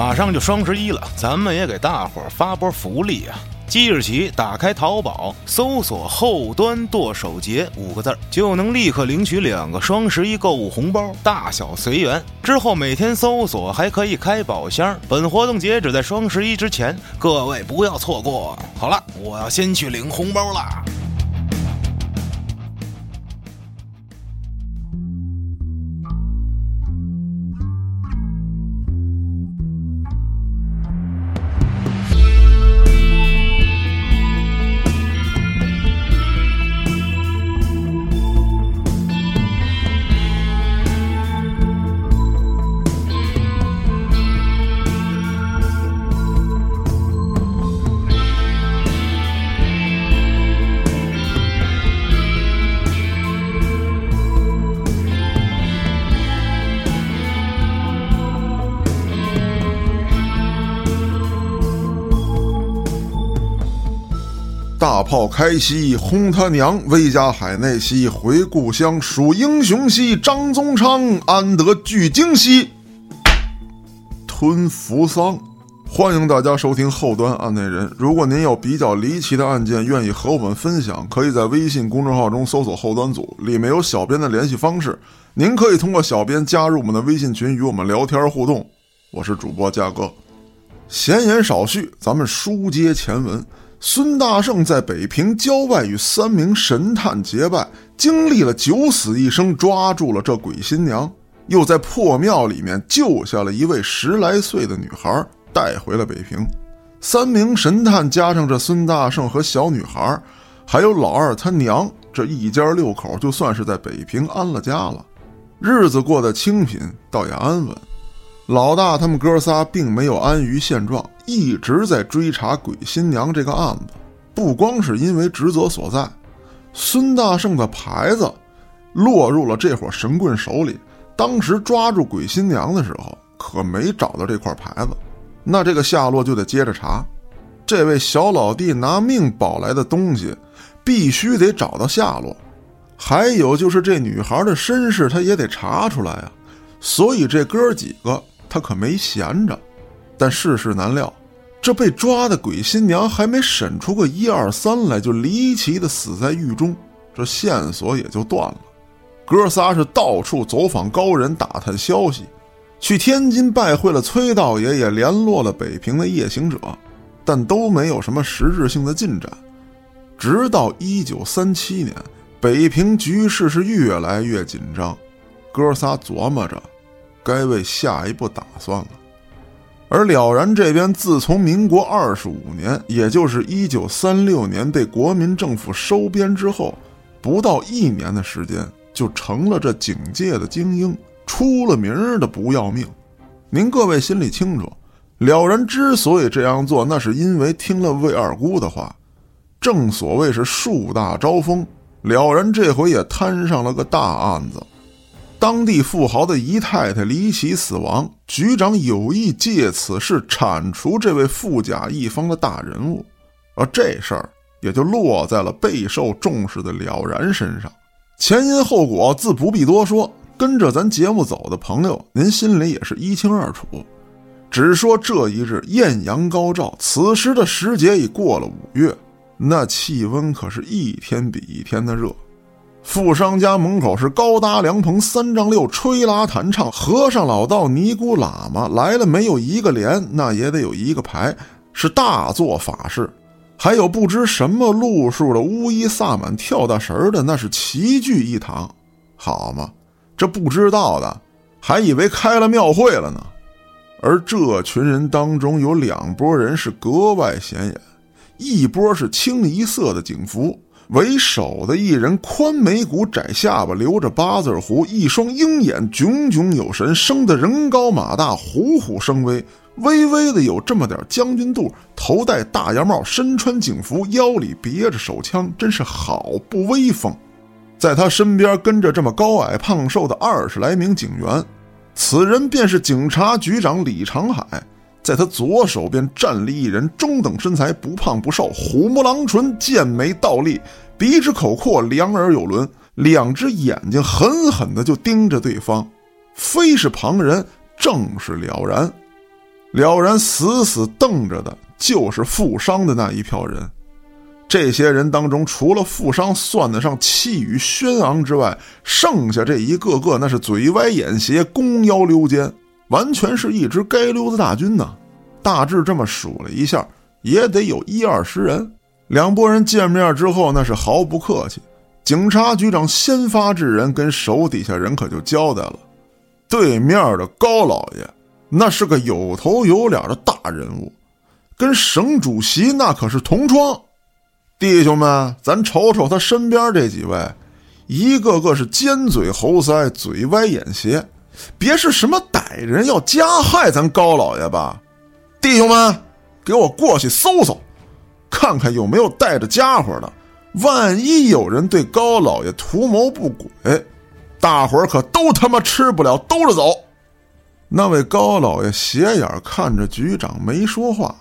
马上就双十一了，咱们也给大伙儿发波福利啊！即日起，打开淘宝，搜索“后端剁手节”五个字儿，就能立刻领取两个双十一购物红包，大小随缘。之后每天搜索还可以开宝箱。本活动截止在双十一之前，各位不要错过。好了，我要先去领红包啦。大炮开西，轰他娘！威加海内西，回故乡数英雄兮。张宗昌安得巨鲸兮？吞扶桑。欢迎大家收听后端案内人。如果您有比较离奇的案件，愿意和我们分享，可以在微信公众号中搜索“后端组”，里面有小编的联系方式。您可以通过小编加入我们的微信群，与我们聊天互动。我是主播嘉哥。闲言少叙，咱们书接前文。孙大圣在北平郊外与三名神探结拜，经历了九死一生，抓住了这鬼新娘，又在破庙里面救下了一位十来岁的女孩，带回了北平。三名神探加上这孙大圣和小女孩，还有老二他娘，这一家六口就算是在北平安了家了，日子过得清贫，倒也安稳。老大他们哥仨并没有安于现状，一直在追查鬼新娘这个案子。不光是因为职责所在，孙大圣的牌子落入了这伙神棍手里。当时抓住鬼新娘的时候，可没找到这块牌子，那这个下落就得接着查。这位小老弟拿命保来的东西，必须得找到下落。还有就是这女孩的身世，他也得查出来啊。所以这哥几个。他可没闲着，但世事难料，这被抓的鬼新娘还没审出个一二三来，就离奇的死在狱中，这线索也就断了。哥仨是到处走访高人，打探消息，去天津拜会了崔道爷，也联络了北平的夜行者，但都没有什么实质性的进展。直到一九三七年，北平局势是越来越紧张，哥仨琢磨着。该为下一步打算了，而了然这边自从民国二十五年，也就是一九三六年被国民政府收编之后，不到一年的时间，就成了这警界的精英，出了名的不要命。您各位心里清楚，了然之所以这样做，那是因为听了魏二姑的话。正所谓是树大招风，了然这回也摊上了个大案子。当地富豪的姨太太离奇死亡，局长有意借此事铲除这位富甲一方的大人物，而这事儿也就落在了备受重视的了然身上。前因后果自不必多说，跟着咱节目走的朋友，您心里也是一清二楚。只说这一日艳阳高照，此时的时节已过了五月，那气温可是一天比一天的热。富商家门口是高搭凉棚三丈六，吹拉弹唱，和尚老道尼姑喇嘛来了没有一个连，那也得有一个排，是大做法事。还有不知什么路数的乌衣萨满跳大神的，那是齐聚一堂。好嘛，这不知道的还以为开了庙会了呢。而这群人当中有两拨人是格外显眼，一波是清一色的警服。为首的一人，宽眉骨、窄下巴，留着八字胡，一双鹰眼炯炯有神，生得人高马大，虎虎生威，微微的有这么点将军肚，头戴大檐帽，身穿警服，腰里别着手枪，真是好不威风。在他身边跟着这么高矮胖瘦的二十来名警员，此人便是警察局长李长海。在他左手边站立一人，中等身材，不胖不瘦，虎目狼唇，剑眉倒立，鼻直口阔，两耳有轮，两只眼睛狠狠的就盯着对方，非是旁人，正是了然。了然死死瞪着的就是富商的那一票人。这些人当中，除了富商算得上气宇轩昂之外，剩下这一个个那是嘴歪眼斜、弓腰溜肩，完全是一支街溜子大军呐。大致这么数了一下，也得有一二十人。两拨人见面之后，那是毫不客气。警察局长先发制人，跟手底下人可就交代了：对面的高老爷，那是个有头有脸的大人物，跟省主席那可是同窗。弟兄们，咱瞅瞅他身边这几位，一个个是尖嘴猴腮、嘴歪眼斜，别是什么歹人要加害咱高老爷吧？弟兄们，给我过去搜搜，看看有没有带着家伙的。万一有人对高老爷图谋不轨，大伙儿可都他妈吃不了兜着走。那位高老爷斜眼看着局长，没说话。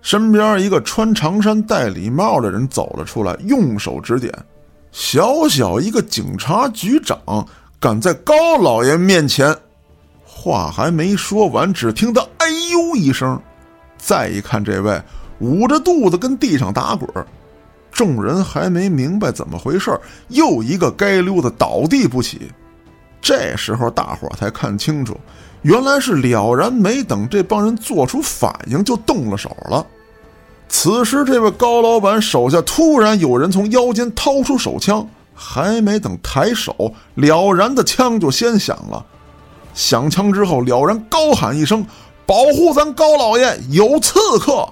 身边一个穿长衫戴礼帽的人走了出来，用手指点：“小小一个警察局长，敢在高老爷面前……”话还没说完，只听得“哎呦”一声。再一看，这位捂着肚子跟地上打滚。众人还没明白怎么回事又一个街溜子倒地不起。这时候大伙才看清楚，原来是了然没等这帮人做出反应就动了手了。此时这位高老板手下突然有人从腰间掏出手枪，还没等抬手，了然的枪就先响了。响枪之后，了然高喊一声：“保护咱高老爷，有刺客！”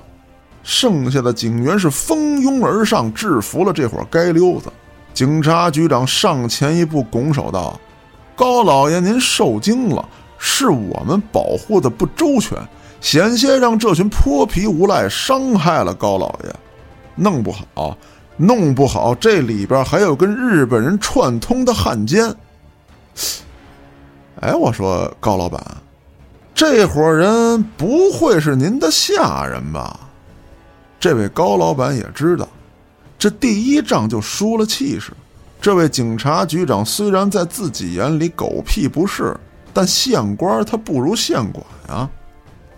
剩下的警员是蜂拥而上，制服了这伙街溜子。警察局长上前一步，拱手道：“高老爷，您受惊了，是我们保护的不周全，险些让这群泼皮无赖伤害了高老爷。弄不好，弄不好，这里边还有跟日本人串通的汉奸。”哎，我说高老板，这伙人不会是您的下人吧？这位高老板也知道，这第一仗就输了气势。这位警察局长虽然在自己眼里狗屁不是，但县官他不如县管啊。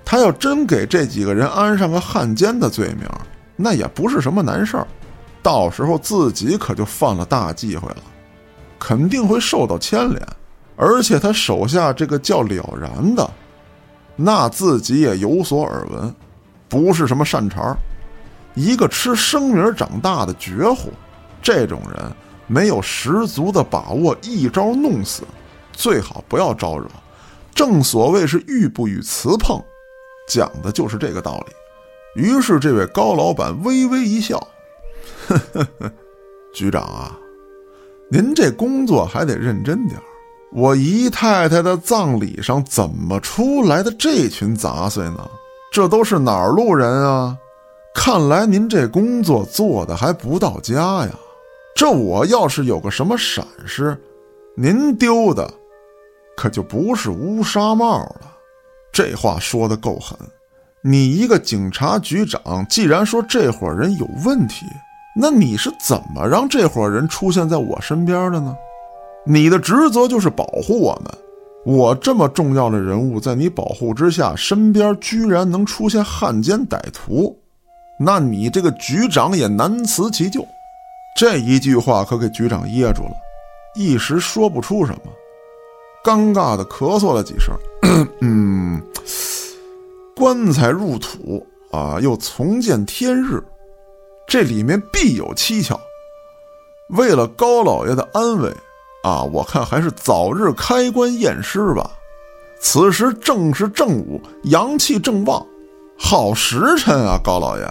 他要真给这几个人安上个汉奸的罪名，那也不是什么难事儿。到时候自己可就犯了大忌讳了，肯定会受到牵连。而且他手下这个叫了然的，那自己也有所耳闻，不是什么善茬儿。一个吃生米长大的绝户，这种人没有十足的把握，一招弄死，最好不要招惹。正所谓是玉不与瓷碰，讲的就是这个道理。于是这位高老板微微一笑：“呵呵呵，局长啊，您这工作还得认真点我姨太太的葬礼上怎么出来的这群杂碎呢？这都是哪儿路人啊？”看来您这工作做的还不到家呀！这我要是有个什么闪失，您丢的可就不是乌纱帽了。这话说的够狠！你一个警察局长，既然说这伙人有问题，那你是怎么让这伙人出现在我身边的呢？你的职责就是保护我们。我这么重要的人物，在你保护之下，身边居然能出现汉奸歹徒！那你这个局长也难辞其咎，这一句话可给局长噎住了，一时说不出什么，尴尬的咳嗽了几声。嗯，棺材入土啊，又重见天日，这里面必有蹊跷。为了高老爷的安危啊，我看还是早日开棺验尸吧。此时正是正午，阳气正旺，好时辰啊，高老爷。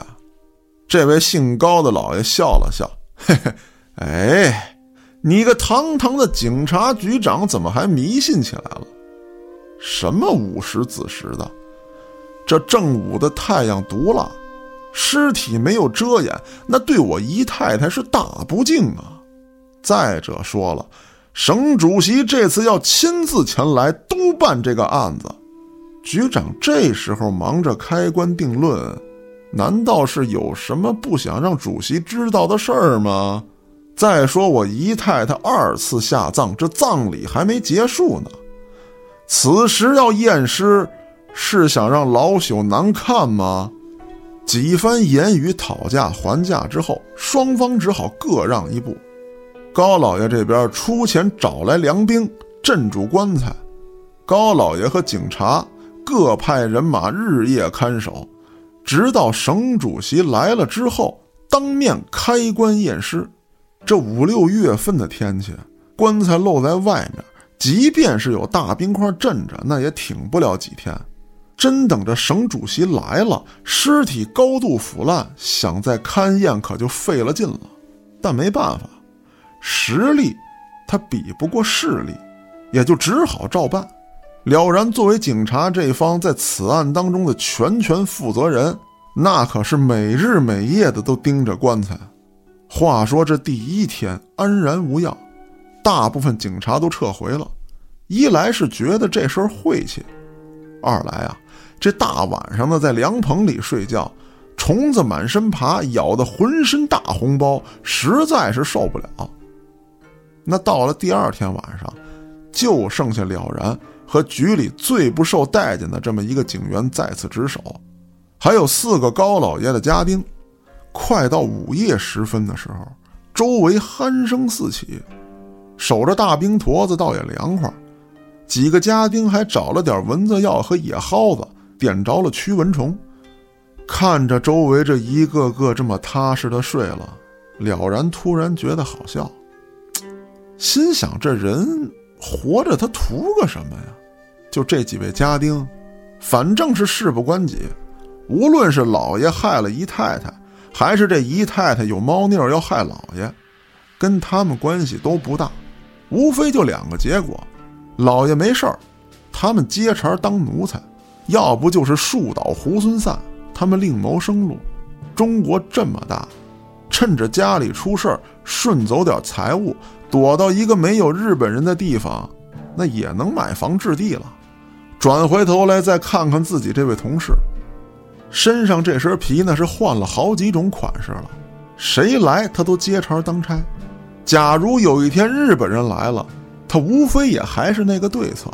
这位姓高的老爷笑了笑，嘿嘿，哎，你个堂堂的警察局长，怎么还迷信起来了？什么午时子时的，这正午的太阳毒辣，尸体没有遮掩，那对我姨太太是大不敬啊！再者说了，省主席这次要亲自前来督办这个案子，局长这时候忙着开棺定论。难道是有什么不想让主席知道的事儿吗？再说我姨太太二次下葬，这葬礼还没结束呢。此时要验尸，是想让老朽难看吗？几番言语讨价还价之后，双方只好各让一步。高老爷这边出钱找来粮兵镇住棺材，高老爷和警察各派人马日夜看守，直到省主席来了之后，当面开棺验尸。这五六月份的天气，棺材露在外面，即便是有大冰块镇着，那也挺不了几天。真等着省主席来了，尸体高度腐烂，想再勘验可就费了劲了。但没办法。实力，他比不过势力，也就只好照办。了然作为警察这方在此案当中的全权负责人，那可是每日每夜的都盯着棺材。话说这第一天安然无恙，大部分警察都撤回了。一来是觉得这事儿晦气，二来啊，这大晚上的在凉棚里睡觉，虫子满身爬，咬得浑身大红包，实在是受不了。那到了第二天晚上，就剩下了然和局里最不受待见的这么一个警员在此值守，还有四个高老爷的家丁。快到午夜时分的时候，周围鼾声四起，守着大冰坨子倒也凉快。几个家丁还找了点蚊子药和野蒿子，点着了驱蚊虫。看着周围这一个个这么踏实的睡了，了然突然觉得好笑。心想：这人活着，他图个什么呀？就这几位家丁，反正是事不关己。无论是老爷害了姨太太，还是这姨太太有猫腻要害老爷，跟他们关系都不大。无非就两个结果：老爷没事儿，他们接茬当奴才；要不就是树倒猢狲散，他们另谋生路。中国这么大，趁着家里出事儿，顺走点财物。躲到一个没有日本人的地方，那也能买房置地了。转回头来再看看自己这位同事，身上这身皮那是换了好几种款式了，谁来他都接茬当差。假如有一天日本人来了，他无非也还是那个对策，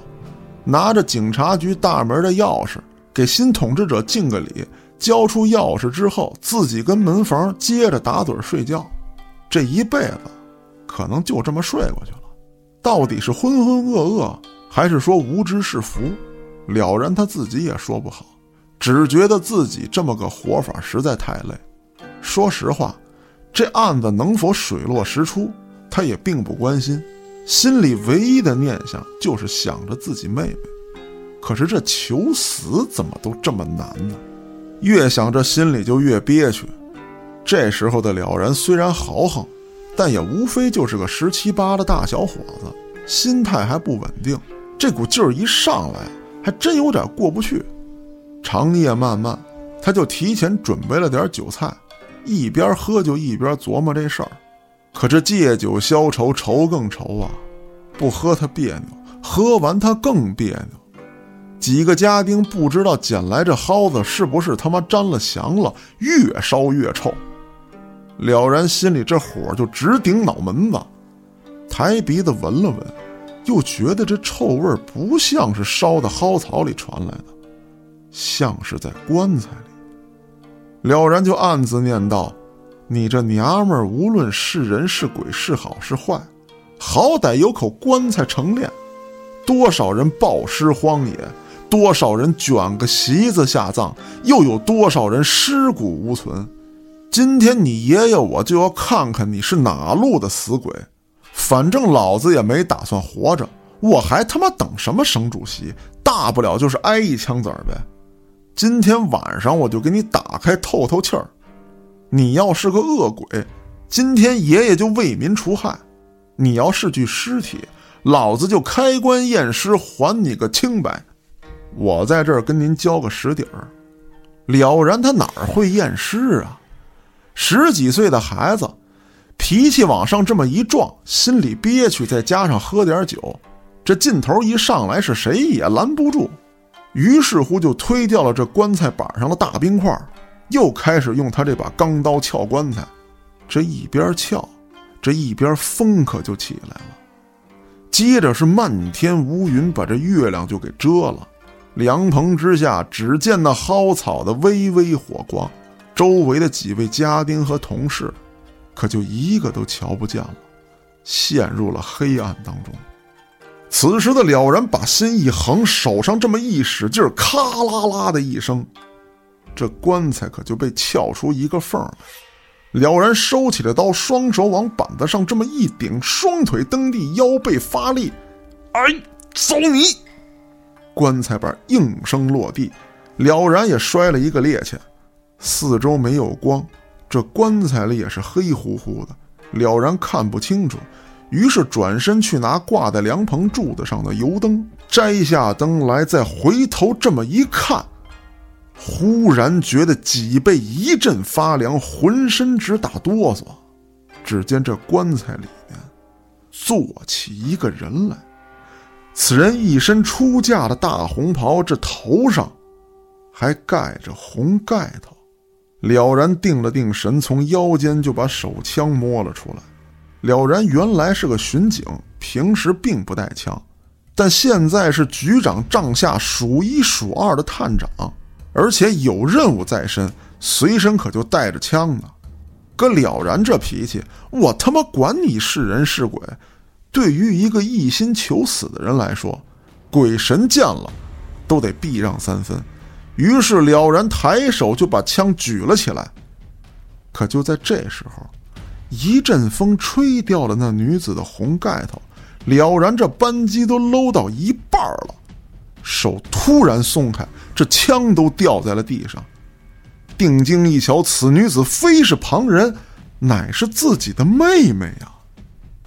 拿着警察局大门的钥匙给新统治者敬个礼，交出钥匙之后，自己跟门房接着打盹睡觉，这一辈子。可能就这么睡过去了，到底是浑浑噩噩，还是说无知是福？了然他自己也说不好，只觉得自己这么个活法实在太累。说实话，这案子能否水落石出，他也并不关心，心里唯一的念想就是想着自己妹妹。可是这求死怎么都这么难呢？越想着心里就越憋屈。这时候的了然虽然豪横。但也无非就是个十七八的大小伙子，心态还不稳定。这股劲儿一上来，还真有点过不去。长夜漫漫，他就提前准备了点酒菜，一边喝就一边琢磨这事儿。可这借酒消愁，愁更愁啊！不喝他别扭，喝完他更别扭。几个家丁不知道捡来这蒿子是不是他妈沾了翔了，越烧越臭。了然心里这火就直顶脑门子，抬鼻子闻了闻，又觉得这臭味不像是烧的蒿草里传来的，像是在棺材里。了然就暗自念道：“你这娘们儿，无论是人是鬼是好是坏，好歹有口棺材成殓。多少人暴尸荒野，多少人卷个席子下葬，又有多少人尸骨无存。”今天你爷爷我就要看看你是哪路的死鬼，反正老子也没打算活着，我还他妈等什么省主席？大不了就是挨一枪子儿呗。今天晚上我就给你打开透透气儿。你要是个恶鬼，今天爷爷就为民除害；你要是具尸体，老子就开棺验尸，还你个清白。我在这儿跟您交个实底儿。了然他哪儿会验尸啊？十几岁的孩子，脾气往上这么一撞，心里憋屈，再加上喝点酒，这劲头一上来，是谁也拦不住。于是乎，就推掉了这棺材板上的大冰块，又开始用他这把钢刀撬棺材。这一边撬，这一边风可就起来了。接着是漫天乌云把这月亮就给遮了，凉棚之下，只见那蒿草的微微火光，周围的几位家丁和同事，可就一个都瞧不见了，陷入了黑暗当中。此时的了然把心一横，手上这么一使劲咔啦啦的一声，这棺材可就被撬出一个缝来。了然收起了刀，双手往板子上这么一顶，双腿蹬地，腰背发力，哎，走你！棺材板应声落地，了然也摔了一个趔趄。四周没有光，这棺材里也是黑乎乎的，了然看不清楚。于是转身去拿挂在凉棚柱子上的油灯，摘下灯来，再回头这么一看，忽然觉得脊背一阵发凉，浑身直打哆嗦。只见这棺材里面坐起一个人来，此人一身出嫁的大红袍，这头上还盖着红盖头。了然定了定神，从腰间就把手枪摸了出来。了然原来是个巡警，平时并不带枪，但现在是局长帐下数一数二的探长，而且有任务在身，随身可就带着枪呢。搁了然这脾气，我他妈管你是人是鬼！对于一个一心求死的人来说，鬼神见了都得避让三分。于是了然抬手就把枪举了起来，可就在这时候。一阵风吹掉了那女子的红盖头，了然这扳机都搂到一半了，手突然松开，这枪都掉在了地上。定睛一瞧，此女子非是旁人，乃是自己的妹妹呀！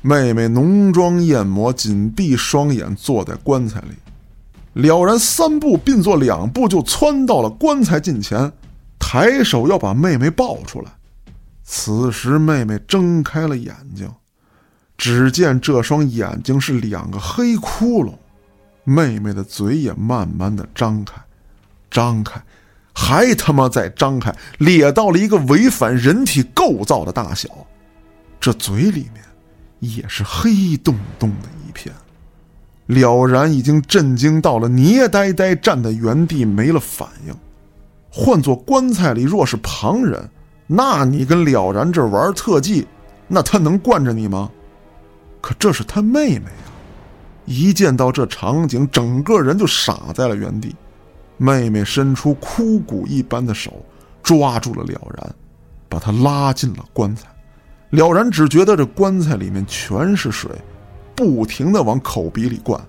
妹妹浓妆艳抹，紧闭双眼，坐在棺材里。了然三步并作两步，就窜到了棺材近前，抬手要把妹妹抱出来。此时，妹妹睁开了眼睛，只见这双眼睛是两个黑窟窿，妹妹的嘴也慢慢的张开，张开，还他妈在张开，咧到了一个违反人体构造的大小，这嘴里面也是黑洞洞的一片。了然已经震惊到了，捏呆呆站在原地没了反应。换做棺材里若是旁人。那你跟了然这玩特技，那他能惯着你吗？可这是他妹妹呀！一见到这场景，整个人就傻在了原地。妹妹伸出枯骨一般的手，抓住了了然，把他拉进了棺材。了然只觉得这棺材里面全是水，不停的往口鼻里灌，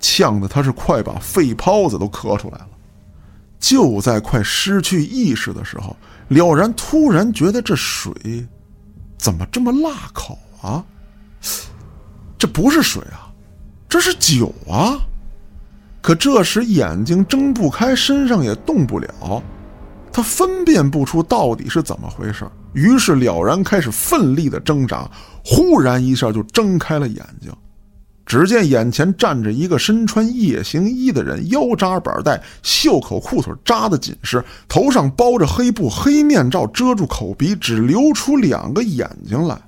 呛得他是快把肺泡子都咳出来了。就在快失去意识的时候。了然突然觉得这水怎么这么辣口啊？这不是水啊，这是酒啊！可这时眼睛睁不开，身上也动不了，他分辨不出到底是怎么回事。于是了然开始奋力的挣扎，忽然一下就睁开了眼睛。只见眼前站着一个身穿夜行衣的人，腰扎板带，袖口裤腿扎得紧实，头上包着黑布，黑面罩遮住口鼻，只留出两个眼睛来。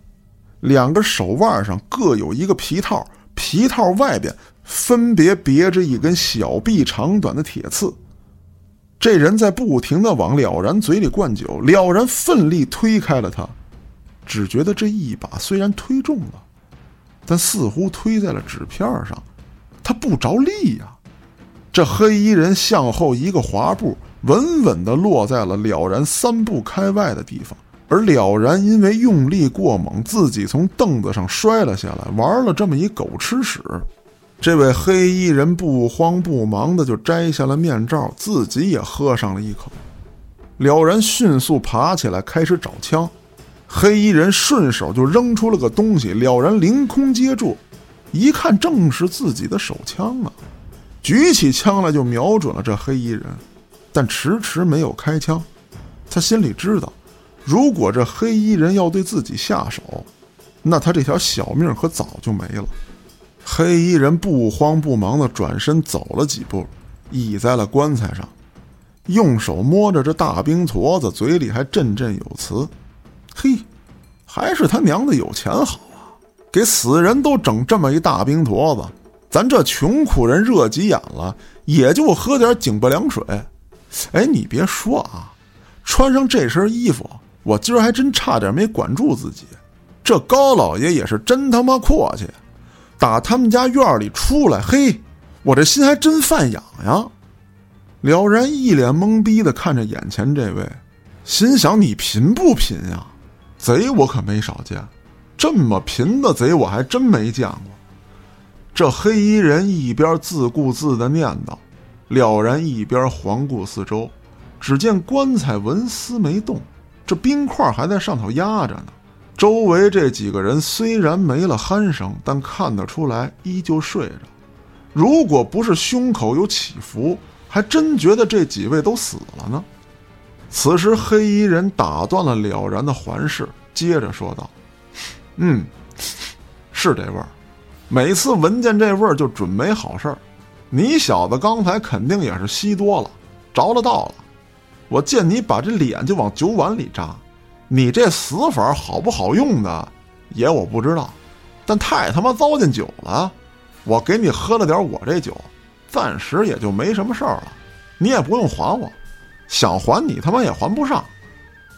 两个手腕上各有一个皮套，皮套外边分别别着一根小臂长短的铁刺。这人在不停的往了然嘴里灌酒，了然奋力推开了他，只觉得这一把虽然推中了。但似乎推在了纸片上，他不着力呀。这黑衣人向后一个滑步，稳稳地落在了了然三步开外的地方。而了然因为用力过猛，自己从凳子上摔了下来，玩了这么一狗吃屎。这位黑衣人不慌不忙的就摘下了面罩，自己也喝上了一口。了然迅速爬起来，开始找枪。黑衣人顺手就扔出了个东西，了然凌空接住，一看正是自己的手枪啊！举起枪来就瞄准了这黑衣人，但迟迟没有开枪。他心里知道，如果这黑衣人要对自己下手，那他这条小命可早就没了。黑衣人不慌不忙地转身走了几步，倚在了棺材上，用手摸着这大冰坨子，嘴里还振振有词。嘿，还是他娘的有钱好啊！给死人都整这么一大冰坨子，咱这穷苦人热急眼了，也就喝点井柏凉水。哎，你别说啊，穿上这身衣服，我今儿还真差点没管住自己。这高老爷也是真他妈阔气，打他们家院里出来，嘿，我这心还真犯痒痒。了然一脸懵逼的看着眼前这位，心想：你贫不贫呀？贼我可没少见，这么贫的贼我还真没见过。这黑衣人一边自顾自的念叨，了然一边环顾四周，只见棺材纹丝没动，这冰块还在上头压着呢。周围这几个人虽然没了鼾声，但看得出来依旧睡着。如果不是胸口有起伏，还真觉得这几位都死了呢。此时，黑衣人打断了了然的环视，接着说道：“嗯，是这味儿。每次闻见这味儿就准没好事儿。你小子刚才肯定也是吸多了，着了道了。我见你把这脸就往酒碗里扎。”你这死法好不好用的，爷我不知道，但太他妈糟践酒了。我给你喝了点我这酒，暂时也就没什么事儿了，你也不用还我，想还你他妈也还不上。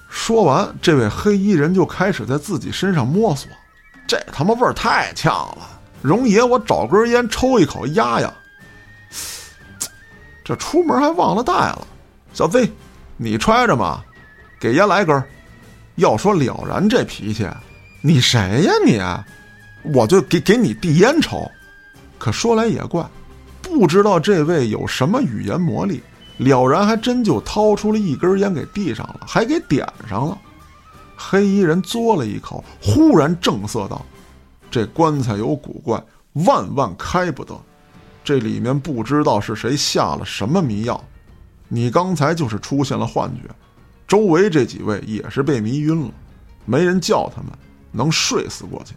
说完，这位黑衣人就开始在自己身上摸索，这他妈味儿太呛了。容爷，我找根烟抽一口压压。这出门还忘了带了，小 Z，你揣着吗？给爷来根。要说了然这脾气，你谁呀你？我就给给你递烟抽。可说来也怪，不知道这位有什么语言魔力，了然还真就掏出了一根烟给递上了，还给点上了。黑衣人嘬了一口，忽然正色道：“这棺材有古怪，万万开不得。这里面不知道是谁下了什么迷药，你刚才就是出现了幻觉。”周围这几位也是被迷晕了，没人叫他们，能睡死过去。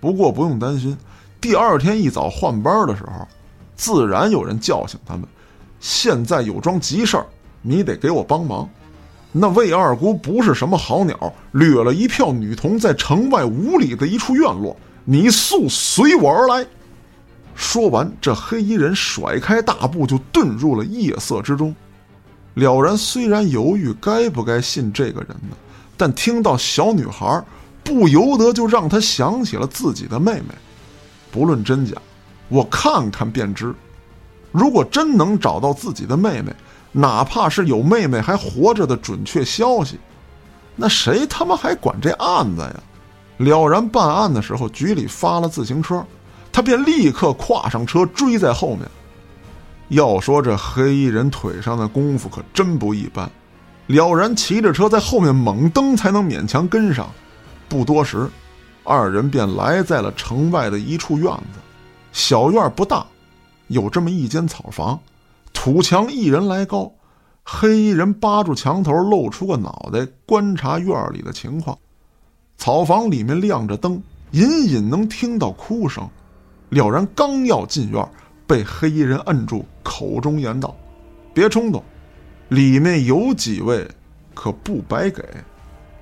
不过不用担心，第二天一早换班的时候，自然有人叫醒他们。现在有桩急事儿，你得给我帮忙。那魏二姑不是什么好鸟，掠了一票女童在城外五里的一处院落，你速随我而来。说完，这黑衣人甩开大步就遁入了夜色之中。了然虽然犹豫该不该信这个人呢，但听到小女孩，不由得就让他想起了自己的妹妹。不论真假，我看看便知。如果真能找到自己的妹妹，哪怕是有妹妹还活着的准确消息，那谁他妈还管这案子呀？了然办案的时候，局里发了自行车，他便立刻跨上车追在后面。要说这黑衣人腿上的功夫可真不一般，了然骑着车在后面猛蹬，才能勉强跟上。不多时，二人便来在了城外的一处院子。小院不大，有这么一间草房，土墙一人来高。黑衣人扒住墙头，露出个脑袋，观察院里的情况。草房里面亮着灯，隐隐能听到哭声。了然刚要进院。被黑衣人摁住，口中言道：“别冲动，里面有几位，可不白给。”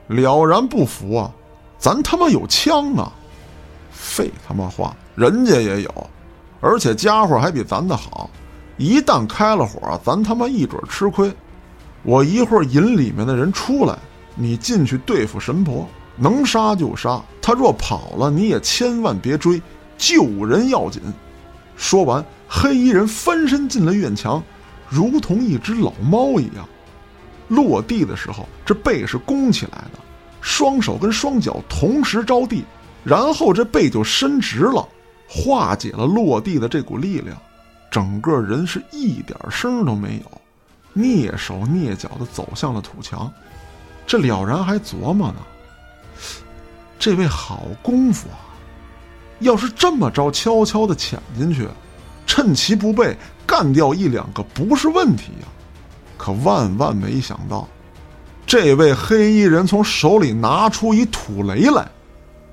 了然不服啊，咱他妈有枪啊！废他妈话，人家也有，而且家伙还比咱的好。一旦开了火，咱他妈一准吃亏。我一会儿引里面的人出来，你进去对付神婆，能杀就杀。他若跑了，你也千万别追，救人要紧。说完。黑衣人翻身进了院墙，如同一只老猫一样。落地的时候，这背是弓起来的，双手跟双脚同时着地，然后这背就伸直了，化解了落地的这股力量。整个人是一点声都没有，蹑手蹑脚的走向了土墙。这了然还琢磨呢，这位好功夫啊！要是这么着悄悄的潜进去。趁其不备，干掉一两个不是问题呀！可万万没想到，这位黑衣人从手里拿出一土雷来。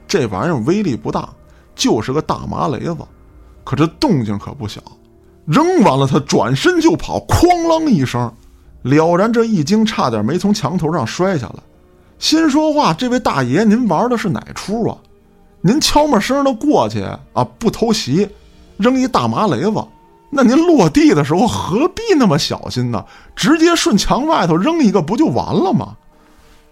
这玩意儿威力不大，就是个大麻雷子，可这动静可不小。扔完了，他转身就跑，哐啷一声，了然这一惊，差点没从墙头上摔下来。心说话，这位大爷，您玩的是哪出啊？您悄没声的过去啊，不偷袭。扔一大麻雷子，那您落地的时候何必那么小心呢？直接顺墙外头扔一个不就完了吗？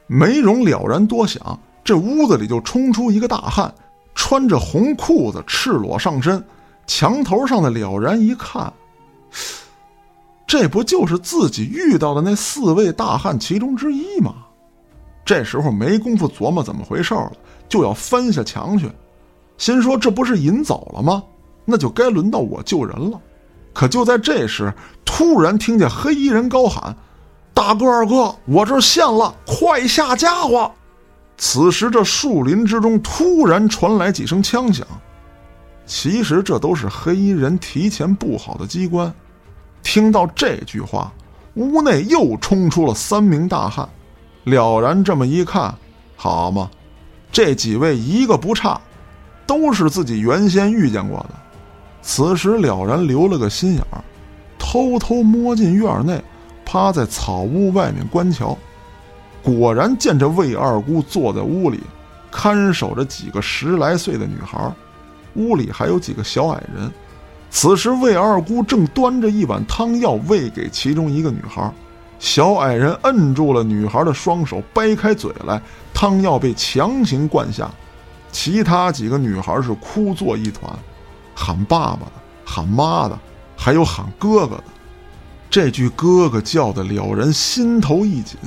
梅荣了然多想，这屋子里就冲出一个大汉，穿着红裤子，赤裸上身。墙头上的了然一看，这不就是自己遇到的那四位大汉其中之一吗？这时候没工夫琢磨怎么回事了，就要翻下墙去，心说这不是引走了吗？那就该轮到我救人了。可就在这时，突然听见黑衣人高喊：“大哥二哥，我这陷了，快下家伙！”此时这树林之中突然传来几声枪响。其实这都是黑衣人提前布好的机关。听到这句话，屋内又冲出了三名大汉。了然这么一看，好嘛，这几位一个不差，都是自己原先遇见过的。此时了然留了个心眼儿，偷偷摸进院内，趴在草屋外面观瞧。果然见这魏二姑坐在屋里，看守着几个十来岁的女孩。屋里还有几个小矮人，此时魏二姑正端着一碗汤药喂给其中一个女孩，小矮人摁住了女孩的双手，掰开嘴来，汤药被强行灌下，其他几个女孩是哭作一团，喊爸爸的，喊妈的，还有喊哥哥的，这句哥哥叫的了人心头一紧，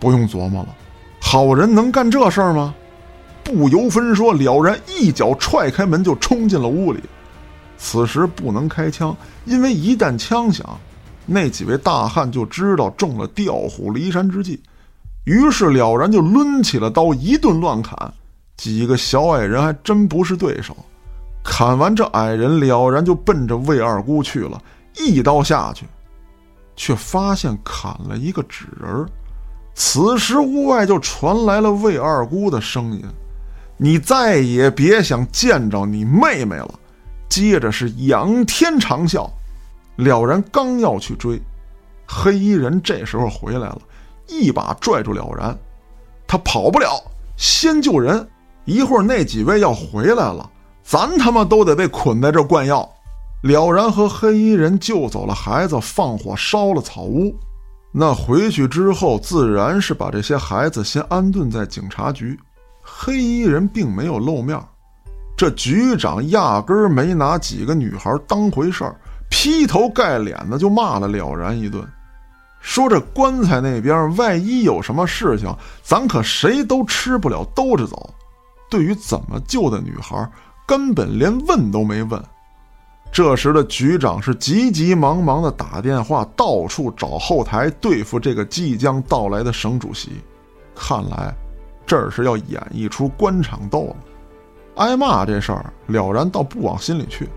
不用琢磨了，好人能干这事儿吗？不由分说，了然一脚踹开门就冲进了屋里。此时不能开枪，因为一旦枪响，那几位大汉就知道中了调虎离山之计。于是了然就抡起了刀，一顿乱砍。几个小矮人还真不是对手。砍完这矮人，了然就奔着魏二姑去了，一刀下去，却发现砍了一个纸人。此时屋外就传来了魏二姑的声音。你再也别想见着你妹妹了。接着是仰天长啸，了然刚要去追，黑衣人这时候回来了，一把拽住了然，他跑不了，先救人。一会儿那几位要回来了，咱他妈都得被捆在这灌药。了然和黑衣人救走了孩子，放火烧了草屋。那回去之后，自然是把这些孩子先安顿在警察局。黑衣人并没有露面，这局长压根儿没拿几个女孩当回事儿，劈头盖脸的就骂了了然一顿，说这棺材那边万一有什么事情，咱可谁都吃不了兜着走。对于怎么救的女孩，根本连问都没问。这时的局长是急急忙忙的打电话，到处找后台对付这个即将到来的省主席，看来。这儿是要演一出官场斗了，挨骂这事儿了然倒不往心里去，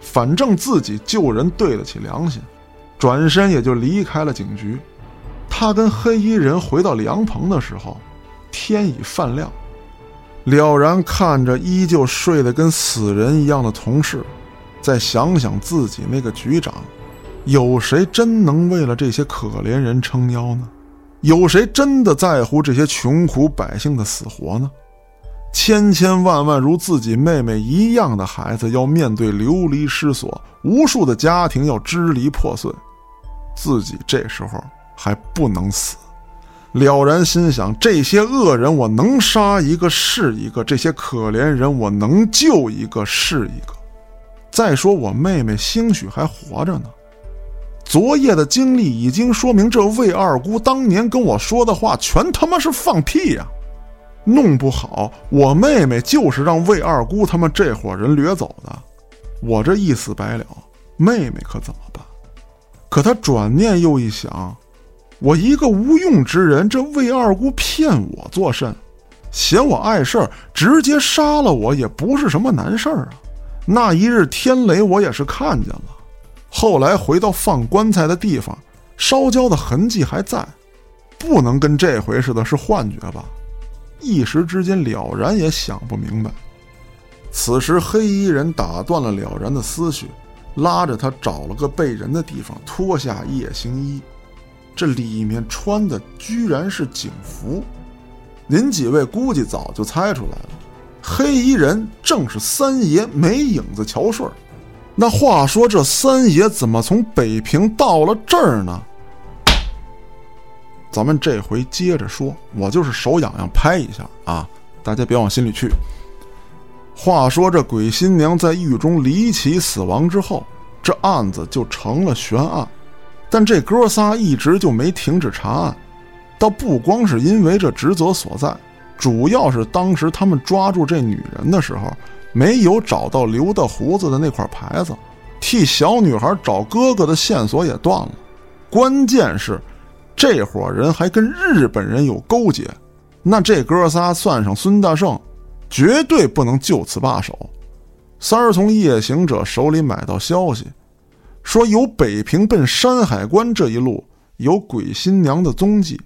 反正自己救人对得起良心，转身也就离开了警局。他跟黑衣人回到凉棚的时候，天已泛亮。了然看着依旧睡得跟死人一样的同事，再想想自己那个局长，有谁真能为了这些可怜人撑腰呢？有谁真的在乎这些穷苦百姓的死活呢？千千万万如自己妹妹一样的孩子要面对流离失所，无数的家庭要支离破碎，自己这时候还不能死。了然心想：这些恶人我能杀一个是一个，这些可怜人我能救一个是一个。再说我妹妹兴许还活着呢。昨夜的经历已经说明，这魏二姑当年跟我说的话全他妈是放屁呀！弄不好我妹妹就是让魏二姑他们这伙人掠走的，我这一死百了，妹妹可怎么办？可他转念又一想，我一个无用之人，这魏二姑骗我作甚？嫌我碍事儿，直接杀了我也不是什么难事儿啊！那一日天雷，我也是看见了。后来回到放棺材的地方，烧焦的痕迹还在，不能跟这回似的，是幻觉吧？一时之间了然也想不明白。此时黑衣人打断了了然的思绪，拉着他找了个背人的地方，脱下夜行衣，这里面穿的居然是警服。您几位估计早就猜出来了，黑衣人正是三爷没影子乔顺。那话说，这三爷怎么从北平到了这儿呢？咱们这回接着说，我就是手痒痒拍一下啊，大家别往心里去。话说这鬼新娘在狱中离奇死亡之后，这案子就成了悬案，但这哥仨一直就没停止查案，倒不光是因为这职责所在，主要是当时他们抓住这女人的时候。没有找到留的胡子的那块牌子，替小女孩找哥哥的线索也断了。关键是，这伙人还跟日本人有勾结，那这哥仨算上孙大圣，绝对不能就此罢手。三儿从夜行者手里买到消息，说由北平奔山海关这一路有鬼新娘的踪迹，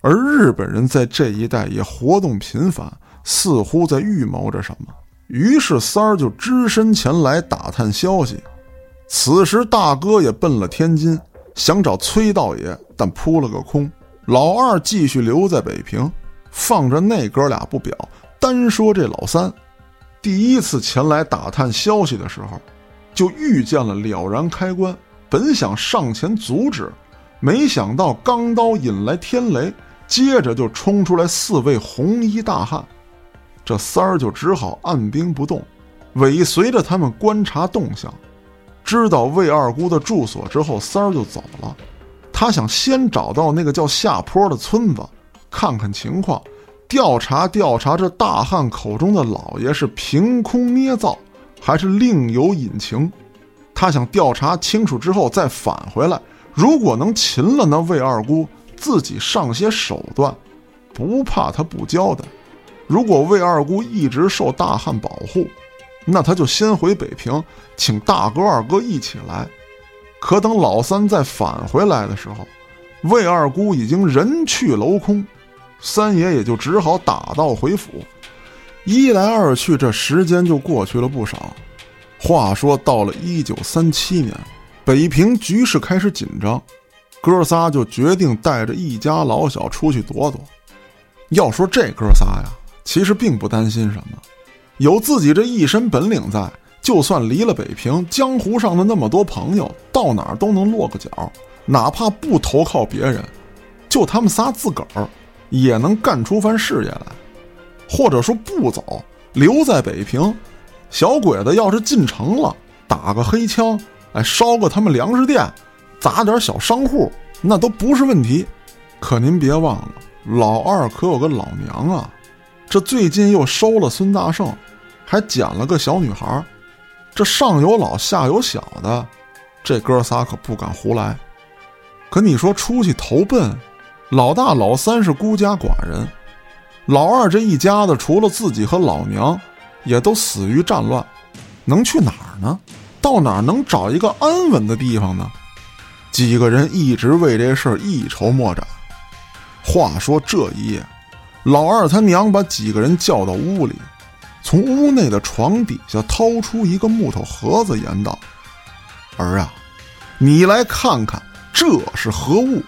而日本人在这一带也活动频繁，似乎在预谋着什么。于是三儿就只身前来打探消息。此时大哥也奔了天津，想找崔道爷，但扑了个空。老二继续留在北平，放着那哥俩不表，单说这老三。第一次前来打探消息的时候，就遇见了了然开关。本想上前阻止，没想到钢刀引来天雷，接着就冲出来四位红衣大汉。这三儿就只好按兵不动，尾随着他们观察动向。知道魏二姑的住所之后，三儿就走了。他想先找到那个叫下坡的村子，看看情况，调查调查这大汉口中的老爷是凭空捏造，还是另有隐情。他想调查清楚之后再返回来。如果能擒了那魏二姑，自己上些手段，不怕他不交代。如果魏二姑一直受大汉保护，那他就先回北平，请大哥二哥一起来。可等老三再返回来的时候，魏二姑已经人去楼空，三爷也就只好打道回府。一来二去，这时间就过去了不少。话说到了一九三七年，北平局势开始紧张，哥仨就决定带着一家老小出去躲躲。要说这哥仨呀。其实并不担心什么，有自己这一身本领在，就算离了北平，江湖上的那么多朋友，到哪儿都能落个脚。哪怕不投靠别人，就他们仨自个儿，也能干出番事业来。或者说不走，留在北平，小鬼子要是进城了，打个黑枪，哎，烧个他们粮食店，砸点小商户，那都不是问题。可您别忘了，老二可有个老娘啊。这最近又收了孙大圣，还捡了个小女孩这上有老下有小的，这哥仨可不敢胡来。可你说出去投奔，老大老三是孤家寡人，老二这一家子除了自己和老娘，也都死于战乱，能去哪儿呢？到哪儿能找一个安稳的地方呢？几个人一直为这事儿一筹莫展。话说这一夜。老二他娘把几个人叫到屋里，从屋内的床底下掏出一个木头盒子，言道：“儿啊，你来看看这是何物。”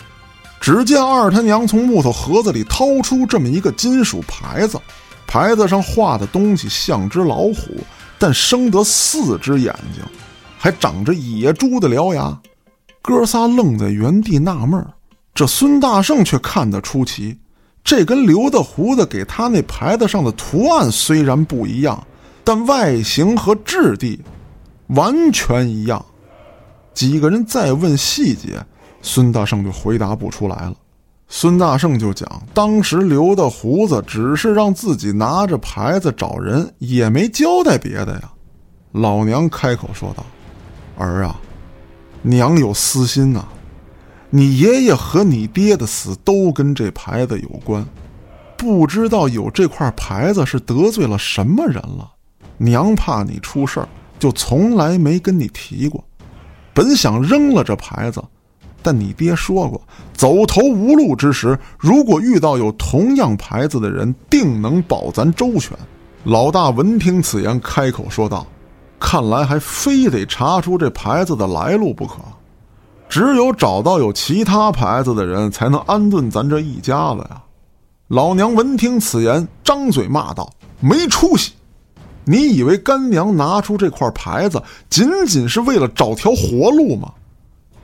只见二他娘从木头盒子里掏出这么一个金属牌子，牌子上画的东西像只老虎，但生得四只眼睛，还长着野猪的獠牙。哥仨愣在原地纳闷这孙大圣却看得出奇。这跟留的胡子给他那牌子上的图案虽然不一样，但外形和质地完全一样。几个人再问细节，孙大圣就回答不出来了。孙大圣就讲，当时留的胡子只是让自己拿着牌子找人，也没交代别的呀。老娘开口说道：“儿啊，娘有私心呐。”你爷爷和你爹的死都跟这牌子有关，不知道有这块牌子是得罪了什么人了。娘怕你出事儿，就从来没跟你提过。本想扔了这牌子，但你爹说过，走投无路之时，如果遇到有同样牌子的人，定能保咱周全。老大闻听此言，开口说道：“看来还非得查出这牌子的来路不可。”只有找到有其他牌子的人，才能安顿咱这一家子呀！老娘闻听此言，张嘴骂道：“没出息！你以为干娘拿出这块牌子仅仅是为了找条活路吗？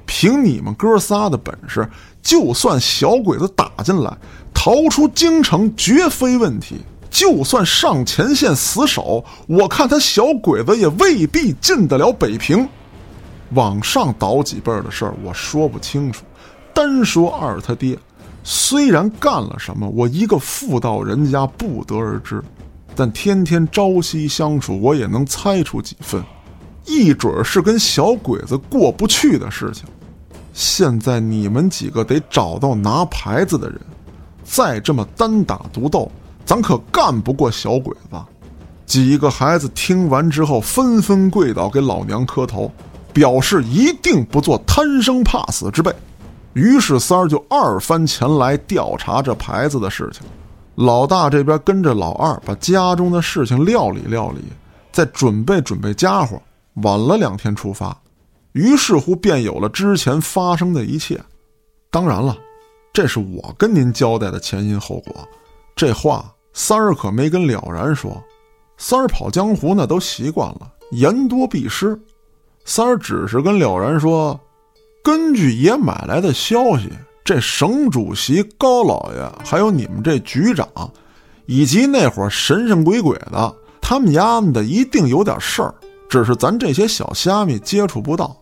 凭你们哥仨的本事，就算小鬼子打进来，逃出京城绝非问题；就算上前线死守，我看他小鬼子也未必进得了北平。往上倒几辈儿的事儿，我说不清楚。单说二他爹，虽然干了什么，我一个妇道人家不得而知，但天天朝夕相处，我也能猜出几分。一准是跟小鬼子过不去的事情。现在你们几个得找到拿牌子的人，再这么单打独斗，咱可干不过小鬼子。几个孩子听完之后，纷纷跪倒给老娘磕头，表示一定不做贪生怕死之辈。于是三儿就二番前来调查这牌子的事情。老大这边跟着老二把家中的事情料理料理，再准备准备家伙，晚了两天出发。于是乎，便有了之前发生的一切。当然了，这是我跟您交代的前因后果。这话三儿可没跟了然说。三儿跑江湖那都习惯了，言多必失。三儿只是跟了然说：“根据爷买来的消息，这省主席高老爷，还有你们这局长，以及那伙神神鬼鬼的，他们丫们的一定有点事儿，只是咱这些小虾米接触不到。”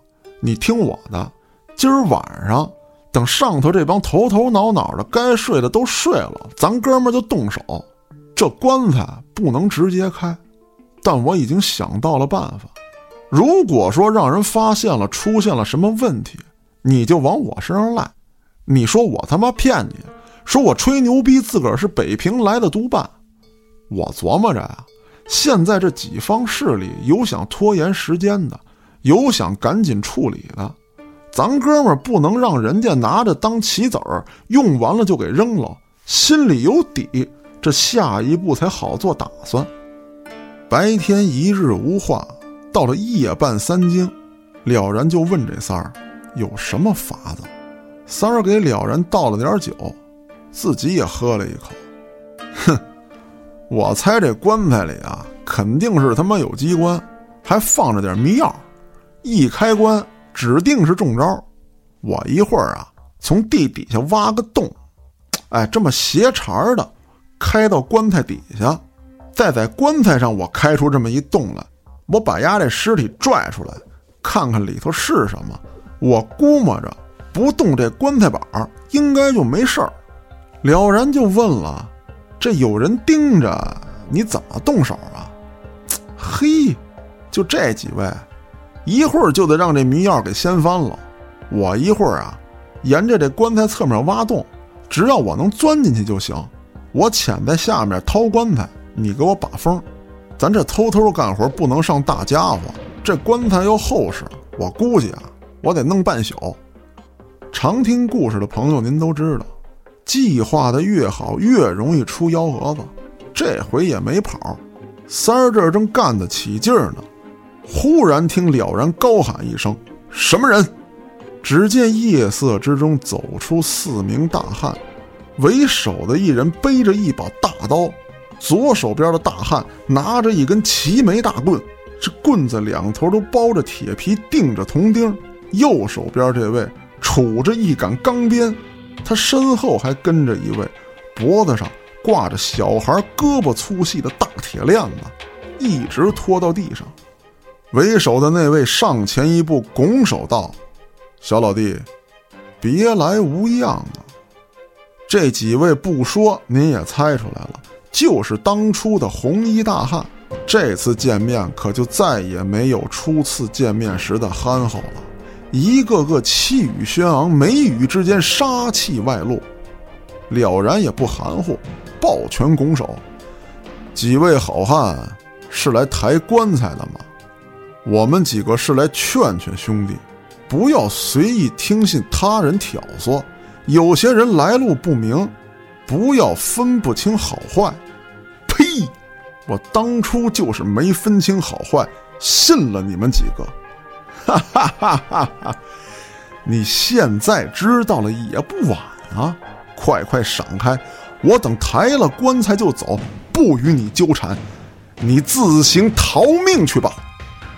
你听我的，今儿晚上等上头这帮头头脑脑的该睡的都睡了，咱哥们就动手。这棺材不能直接开，但我已经想到了办法。如果说让人发现了出现了什么问题，你就往我身上赖。你说我他妈骗你，说我吹牛逼自个儿是北平来的督办。我琢磨着呀，现在这几方势力有想拖延时间的。有想赶紧处理的，咱哥们儿不能让人家拿着当棋子儿，用完了就给扔了，心里有底，这下一步才好做打算。白天一日无话，到了夜半三更，了然就问这三儿有什么法子。三儿给了然倒了点酒，自己也喝了一口，哼，我猜这棺材里啊，肯定是他妈有机关，还放着点迷药。一开关，指定是中招。我一会儿啊，从地底下挖个洞，哎，这么斜茬的开到棺材底下，再在棺材上我开出这么一洞来，我把丫这尸体拽出来，看看里头是什么。我估摸着不动这棺材板，应该就没事儿。了然就问了：“这有人盯着，你怎么动手啊？”嘿，就这几位。一会儿就得让这迷药给掀翻了，我一会儿啊，沿着这棺材侧面挖洞，只要我能钻进去就行。我潜在下面掏棺材，你给我把风。咱这偷偷干活不能上大家伙，这棺材又厚实，我估计啊，我得弄半宿。常听故事的朋友您都知道，计划的越好，越容易出幺蛾子。这回也没跑，三儿这正干得起劲儿呢。忽然听了然高喊一声：“什么人？”只见夜色之中走出四名大汉，为首的一人背着一把大刀，左手边的大汉拿着一根齐眉大棍，这棍子两头都包着铁皮，钉着铜钉。右手边这位杵着一杆钢鞭，他身后还跟着一位，脖子上挂着小孩胳膊粗细的大铁链子，一直拖到地上。为首的那位上前一步，拱手道：“小老弟，别来无恙啊！”这几位不说，您也猜出来了，就是当初的红衣大汉。这次见面可就再也没有初次见面时的憨厚了，一个个气宇轩昂，眉宇之间杀气外露。了然也不含糊，抱拳拱手：“几位好汉是来抬棺材的吗？”我们几个是来劝劝兄弟，不要随意听信他人挑唆。有些人来路不明，不要分不清好坏。呸！我当初就是没分清好坏，信了你们几个。哈哈哈哈哈！你现在知道了也不晚啊，快快闪开！我等抬了棺材就走，不与你纠缠。你自行逃命去吧。”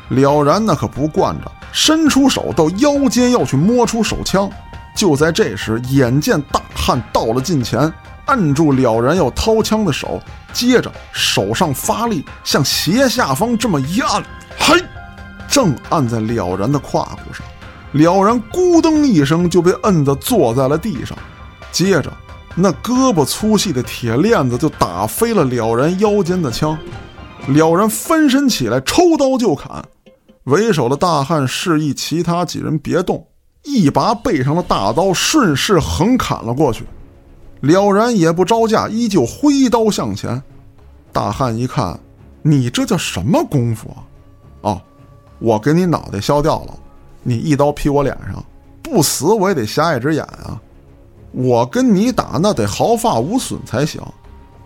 了然那可不惯着，伸出手到腰间要去摸出手枪。就在这时，眼见大汉到了近前，按住了然要掏枪的手，接着手上发力，向斜下方这么一按，嘿，正按在了然的胯骨上。了然咕噔一声就被摁得坐在了地上，接着那胳膊粗细的铁链子就打飞了了然腰间的枪，了然翻身起来抽刀就砍，为首的大汉示意其他几人别动，一拔背上的大刀顺势横砍了过去，了然也不招架，依旧挥刀向前。大汉一看，你这叫什么功夫啊？哦，我给你脑袋削掉了。你一刀劈我脸上，不死我也得瞎一只眼啊！我跟你打那得毫发无损才行。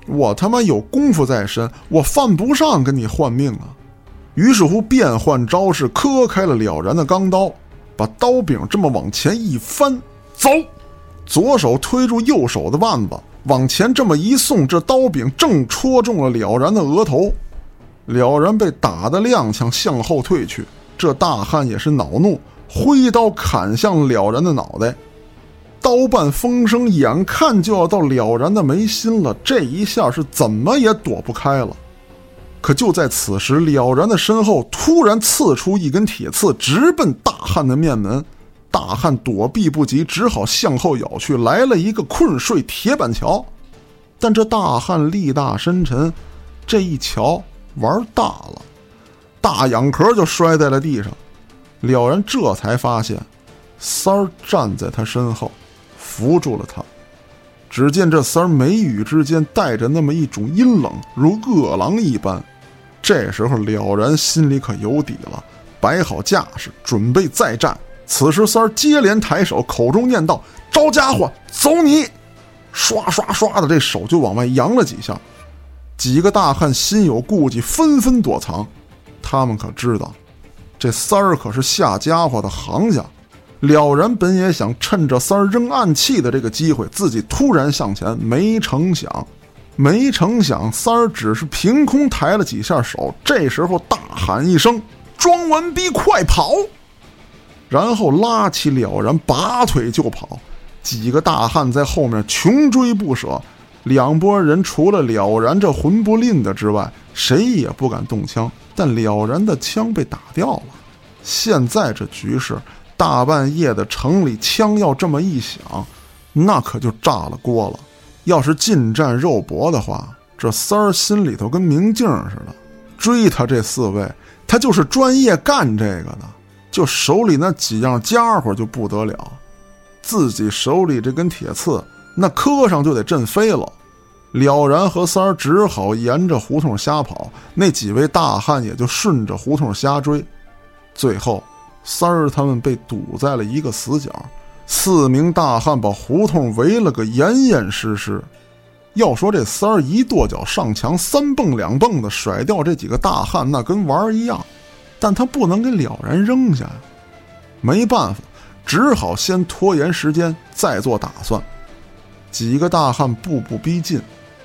我他妈有功夫在身，我犯不上跟你换命啊！于是乎变换招式，磕开了了然的钢刀，把刀柄这么往前一翻，走，左手推住右手的腕子，往前这么一送，这刀柄正戳中了了然的额头，了然被打得踉跄向后退去。这大汉也是恼怒，挥刀砍向了然的脑袋，刀伴风声，眼看就要到了然的眉心了。这一下是怎么也躲不开了。可就在此时，了然的身后突然刺出一根铁刺，直奔大汉的面门。大汉躲避不及，只好向后咬去，来了一个困睡铁板桥。但这大汉力大身沉，这一桥玩大了。大仰壳就摔在了地上，了然这才发现，三儿站在他身后，扶住了他。只见这三儿眉宇之间带着那么一种阴冷，如恶狼一般。这时候了然心里可有底了，摆好架势，准备再战。此时三儿接连抬手，口中念道：“招家伙，走你！”刷刷刷的，这手就往外扬了几下。几个大汉心有顾忌，纷纷躲藏。他们可知道，这三儿可是下家伙的行家。了然本也想趁着三儿扔暗器的这个机会，自己突然向前，没成想，没成想三儿只是凭空抬了几下手，这时候大喊一声：“装完逼，快跑！”然后拉起了然，拔腿就跑。几个大汉在后面穷追不舍，两拨人除了了然这混不吝的之外，谁也不敢动枪。但了然的枪被打掉了，现在这局势，大半夜的城里枪要这么一响，那可就炸了锅了。要是近战肉搏的话，这三儿心里头跟明镜似的。追他这四位，他就是专业干这个的，就手里那几样家伙就不得了，自己手里这根铁刺，那磕上就得震飞了。了然和三儿只好沿着胡同瞎跑，那几位大汉也就顺着胡同瞎追。最后，三儿他们被堵在了一个死角，四名大汉把胡同围了个严严实实。要说这三儿一跺脚上墙，三蹦两蹦的甩掉这几个大汉，那跟玩儿一样。但他不能给了然扔下呀，没办法，只好先拖延时间，再做打算。几个大汉步步逼近。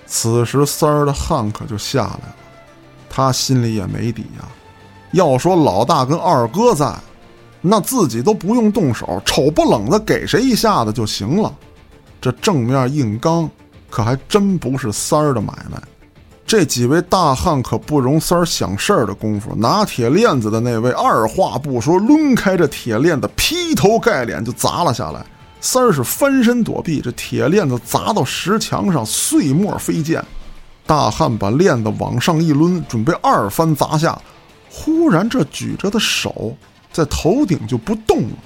此时三儿的汗可就下来了，他心里也没底呀。要说老大跟二哥在，那自己都不用动手，丑不冷的给谁一下子就行了。这正面硬刚，可还真不是三儿的买卖。这几位大汉可不容三儿想事儿的功夫，拿铁链子的那位二话不说，抡开这铁链子，劈头盖脸就砸了下来。三儿是翻身躲避，这铁链子砸到石墙上，碎末飞溅。大汉把链子往上一抡，准备二番砸下。忽然，这举着的手在头顶就不动了，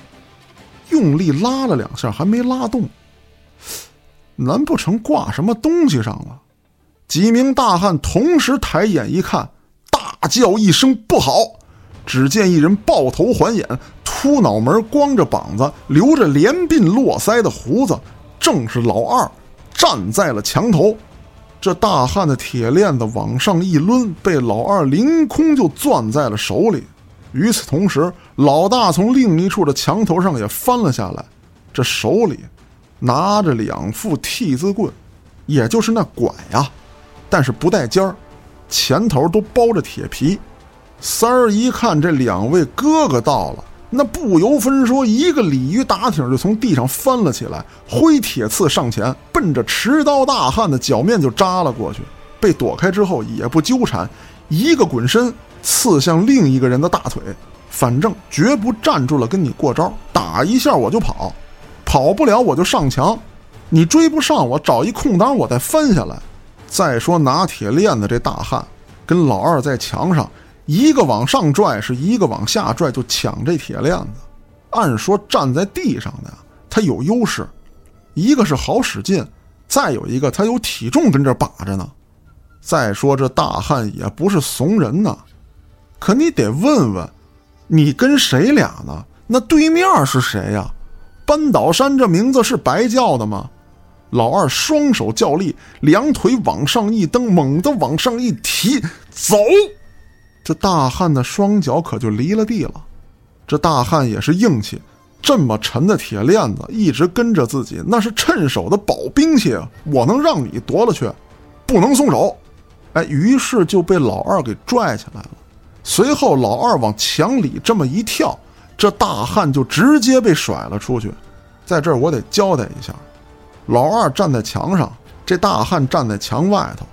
用力拉了两下，还没拉动。难不成挂什么东西上了？几名大汉同时抬眼一看，大叫一声：“不好！”只见一人抱头环眼，秃脑门，光着膀子，留着连鬓络腮的胡子，正是老二，站在了墙头。这大汉的铁链子往上一抡，被老二凌空就攥在了手里。与此同时，老大从另一处的墙头上也翻了下来，这手里拿着两副替子棍，也就是那拐呀，但是不带尖儿。前头都包着铁皮。三儿一看这两位哥哥到了，那不由分说，一个鲤鱼打挺就从地上翻了起来，挥铁刺上前，奔着持刀大汉的脚面就扎了过去。被躲开之后也不纠缠，一个滚身刺向另一个人的大腿，反正绝不站住了跟你过招，打一下我就跑，跑不了我就上墙，你追不上我，找一空档我再翻下来。再说拿铁链子这大汉跟老二在墙上，一个往上拽，是一个往下拽，就抢这铁链子。按说站在地上的他有优势，一个是好使劲，再有一个他有体重跟这把着呢。再说这大汉也不是怂人呐，可你得问问，你跟谁俩呢？那对面是谁呀？扳倒山这名字是白叫的吗？老二双手较力，两腿往上一蹬，猛地往上一提，走！这大汉的双脚可就离了地了。这大汉也是硬气，这么沉的铁链子一直跟着自己，那是趁手的宝兵器啊！我能让你夺了去？不能松手！哎，于是就被老二给拽起来了。随后，老二往墙里这么一跳，这大汉就直接被甩了出去。在这儿，我得交代一下：老二站在墙上，这大汉站在墙外头，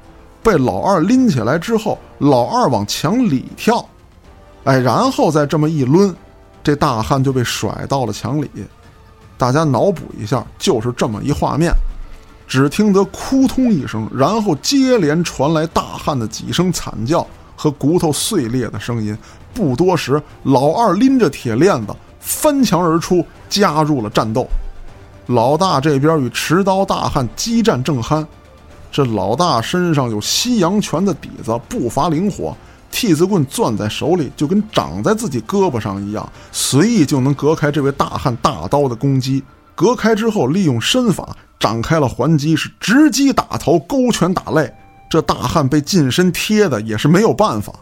被老二拎起来之后，老二往墙里跳，哎，然后再这么一抡，这大汉就被甩到了墙里。大家脑补一下，就是这么一画面。只听得“扑通”一声，然后接连传来大汉的几声惨叫和骨头碎裂的声音。不多时，老二拎着铁链子翻墙而出，加入了战斗。老大这边与持刀大汉激战正酣。这老大身上有西洋拳的底子，步伐灵活，替子棍攥在手里就跟长在自己胳膊上一样，随意就能隔开这位大汉大刀的攻击。隔开之后，利用身法。展开了还击，是直击打头，勾拳打肋。这大汉被近身贴的也是没有办法。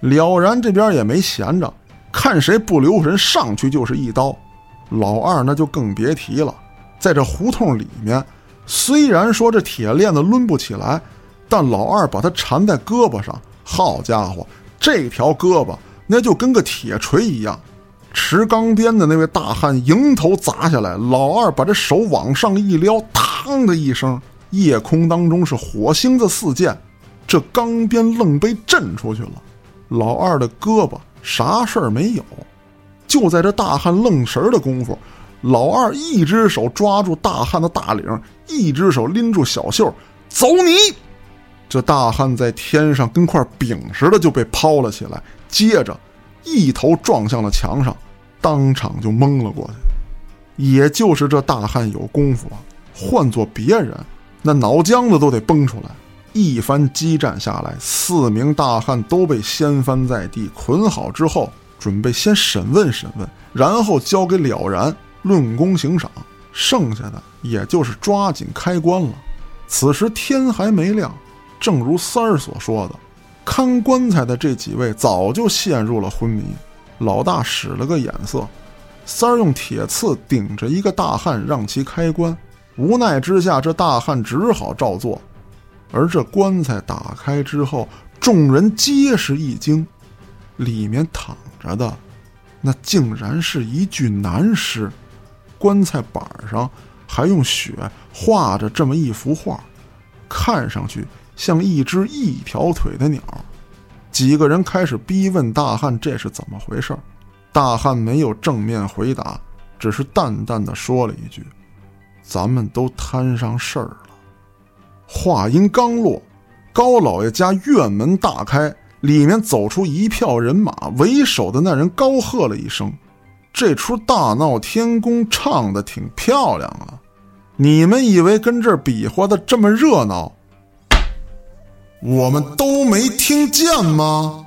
了然这边也没闲着，看谁不留神上去就是一刀。老二那就更别提了，在这胡同里面，虽然说这铁链子抡不起来，但老二把它缠在胳膊上，好家伙，这条胳膊那就跟个铁锤一样。持钢鞭的那位大汉迎头砸下来，老二把这手往上一撩，嘡的一声，夜空当中是火星子四溅，这钢鞭愣被震出去了。老二的胳膊啥事儿没有，就在这大汉愣神的功夫，老二一只手抓住大汉的大领，一只手拎住小袖，走你！这大汉在天上跟块饼似的就被抛了起来，接着。一头撞向了墙上，当场就懵了过去。也就是这大汉有功夫啊，换做别人，那脑浆子都得崩出来。一番激战下来，四名大汉都被掀翻在地，捆好之后，准备先审问审问，然后交给了然论功行赏。剩下的也就是抓紧开棺了。此时天还没亮，正如三儿所说的。看棺材的这几位早就陷入了昏迷，老大使了个眼色，三儿用铁刺顶着一个大汉让其开棺，无奈之下这大汉只好照做。而这棺材打开之后，众人皆是一惊，里面躺着的，那竟然是一具男尸，棺材板上还用血画着这么一幅画，看上去。像一只一条腿的鸟，几个人开始逼问大汉这是怎么回事大汉没有正面回答，只是淡淡的说了一句：“咱们都摊上事儿了。”话音刚落，高老爷家院门大开，里面走出一票人马，为首的那人高喝了一声：“这出大闹天宫唱的挺漂亮啊！你们以为跟这儿比划的这么热闹？”我们都没听见吗？